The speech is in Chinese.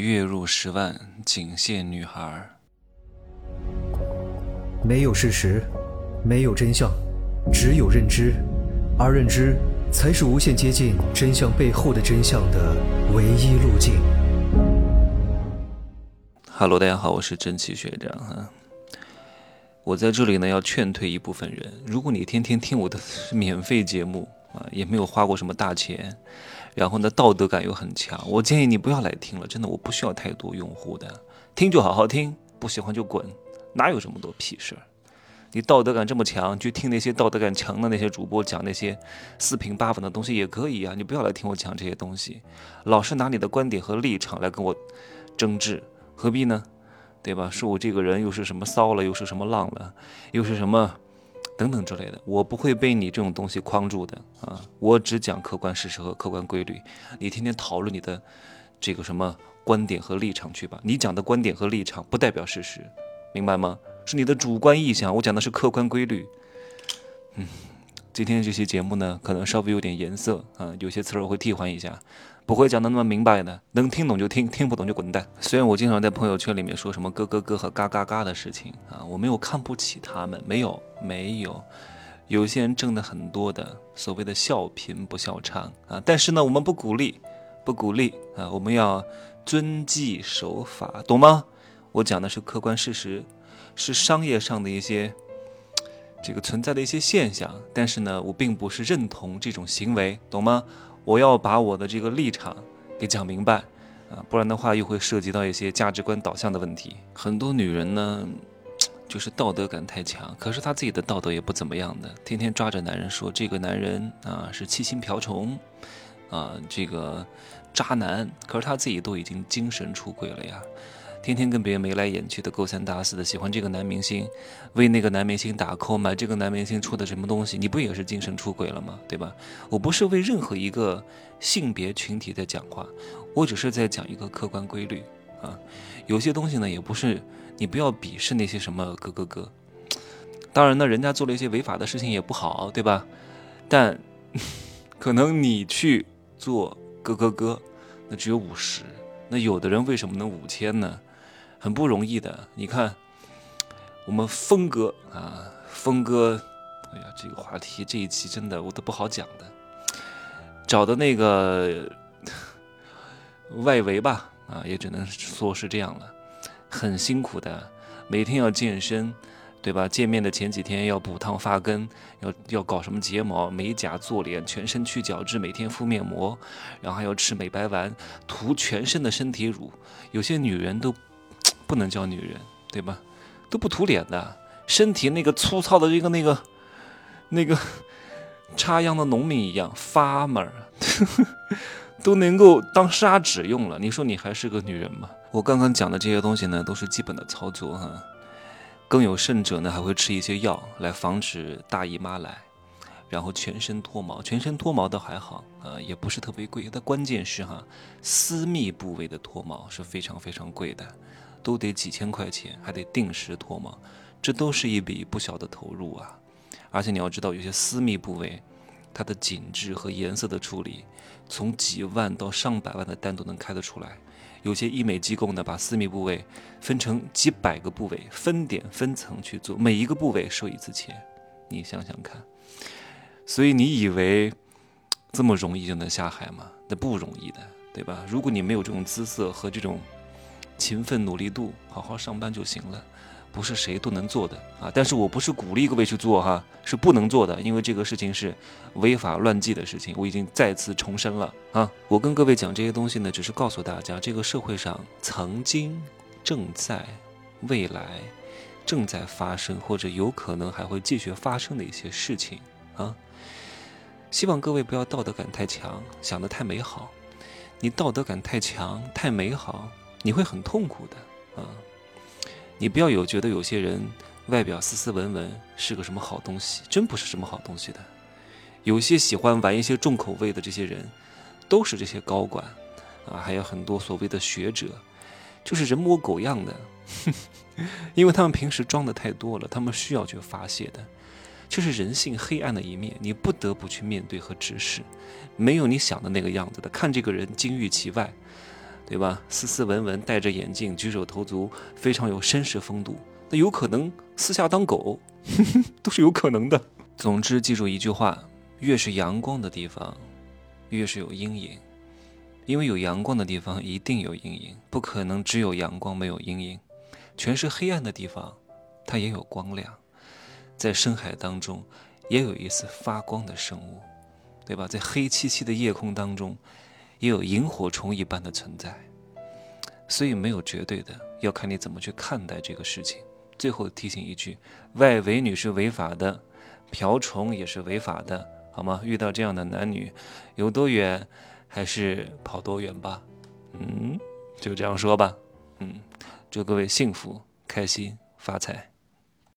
月入十万，仅限女孩。没有事实，没有真相，只有认知，而认知才是无限接近真相背后的真相的唯一路径。Hello，大家好，我是真奇学长哈。我在这里呢，要劝退一部分人。如果你天天听我的 免费节目啊，也没有花过什么大钱，然后呢，道德感又很强，我建议你不要来听了。真的，我不需要太多用户的，听就好好听，不喜欢就滚。哪有这么多屁事儿？你道德感这么强，去听那些道德感强的那些主播讲那些四平八稳的东西也可以啊。你不要来听我讲这些东西，老是拿你的观点和立场来跟我争执，何必呢？对吧？说我这个人又是什么骚了，又是什么浪了，又是什么等等之类的，我不会被你这种东西框住的啊！我只讲客观事实和客观规律。你天天讨论你的这个什么观点和立场去吧，你讲的观点和立场不代表事实。明白吗？是你的主观意向，我讲的是客观规律。嗯，今天这期节目呢，可能稍微有点颜色啊，有些词儿我会替换一下，不会讲的那么明白的，能听懂就听，听不懂就滚蛋。虽然我经常在朋友圈里面说什么咯咯咯和嘎嘎嘎的事情啊，我没有看不起他们，没有没有，有些人挣的很多的，所谓的笑贫不笑娼啊，但是呢，我们不鼓励，不鼓励啊，我们要遵纪守法，懂吗？我讲的是客观事实，是商业上的一些这个存在的一些现象，但是呢，我并不是认同这种行为，懂吗？我要把我的这个立场给讲明白啊，不然的话又会涉及到一些价值观导向的问题。很多女人呢，就是道德感太强，可是她自己的道德也不怎么样的，天天抓着男人说这个男人啊是七星瓢虫啊，这个渣男，可是她自己都已经精神出轨了呀。天天跟别人眉来眼去的勾三搭四的喜欢这个男明星，为那个男明星打 call，买这个男明星出的什么东西，你不也是精神出轨了吗？对吧？我不是为任何一个性别群体在讲话，我只是在讲一个客观规律啊。有些东西呢，也不是你不要鄙视那些什么哥哥哥。当然呢，人家做了一些违法的事情也不好，对吧？但 可能你去做哥哥哥，那只有五十，那有的人为什么能五千呢？很不容易的，你看，我们峰哥啊，峰哥，哎呀，这个话题这一期真的我都不好讲的。找的那个外围吧，啊，也只能说是这样了，很辛苦的，每天要健身，对吧？见面的前几天要补烫发根，要要搞什么睫毛、美甲、做脸、全身去角质，每天敷面膜，然后还要吃美白丸，涂全身的身体乳，有些女人都。不能叫女人，对吧？都不涂脸的，身体那个粗糙的一个那个那个插秧的农民一样发儿，都能够当砂纸用了。你说你还是个女人吗？我刚刚讲的这些东西呢，都是基本的操作哈。更有甚者呢，还会吃一些药来防止大姨妈来，然后全身脱毛。全身脱毛倒还好啊，也不是特别贵。但关键是哈，私密部位的脱毛是非常非常贵的。都得几千块钱，还得定时脱毛，这都是一笔不小的投入啊！而且你要知道，有些私密部位，它的紧致和颜色的处理，从几万到上百万的单都能开得出来。有些医美机构呢，把私密部位分成几百个部位，分点分层去做，每一个部位收一次钱，你想想看。所以你以为这么容易就能下海吗？那不容易的，对吧？如果你没有这种姿色和这种。勤奋努力度，好好上班就行了，不是谁都能做的啊！但是我不是鼓励各位去做哈，是不能做的，因为这个事情是违法乱纪的事情。我已经再次重申了啊！我跟各位讲这些东西呢，只是告诉大家，这个社会上曾经、正在、未来正在发生，或者有可能还会继续发生的一些事情啊！希望各位不要道德感太强，想得太美好。你道德感太强、太美好。你会很痛苦的啊！你不要有觉得有些人外表斯斯文文是个什么好东西，真不是什么好东西的。有些喜欢玩一些重口味的这些人，都是这些高管啊，还有很多所谓的学者，就是人模狗样的，因为他们平时装的太多了，他们需要去发泄的，这是人性黑暗的一面，你不得不去面对和直视。没有你想的那个样子的，看这个人金玉其外。对吧？斯斯文文，戴着眼镜，举手投足非常有绅士风度。那有可能私下当狗，都是有可能的。总之，记住一句话：越是阳光的地方，越是有阴影。因为有阳光的地方一定有阴影，不可能只有阳光没有阴影。全是黑暗的地方，它也有光亮。在深海当中，也有一丝发光的生物，对吧？在黑漆漆的夜空当中，也有萤火虫一般的存在。所以没有绝对的，要看你怎么去看待这个事情。最后提醒一句：外围女是违法的，瓢虫也是违法的，好吗？遇到这样的男女，有多远？还是跑多远吧，嗯，就这样说吧，嗯，祝各位幸福、开心、发财。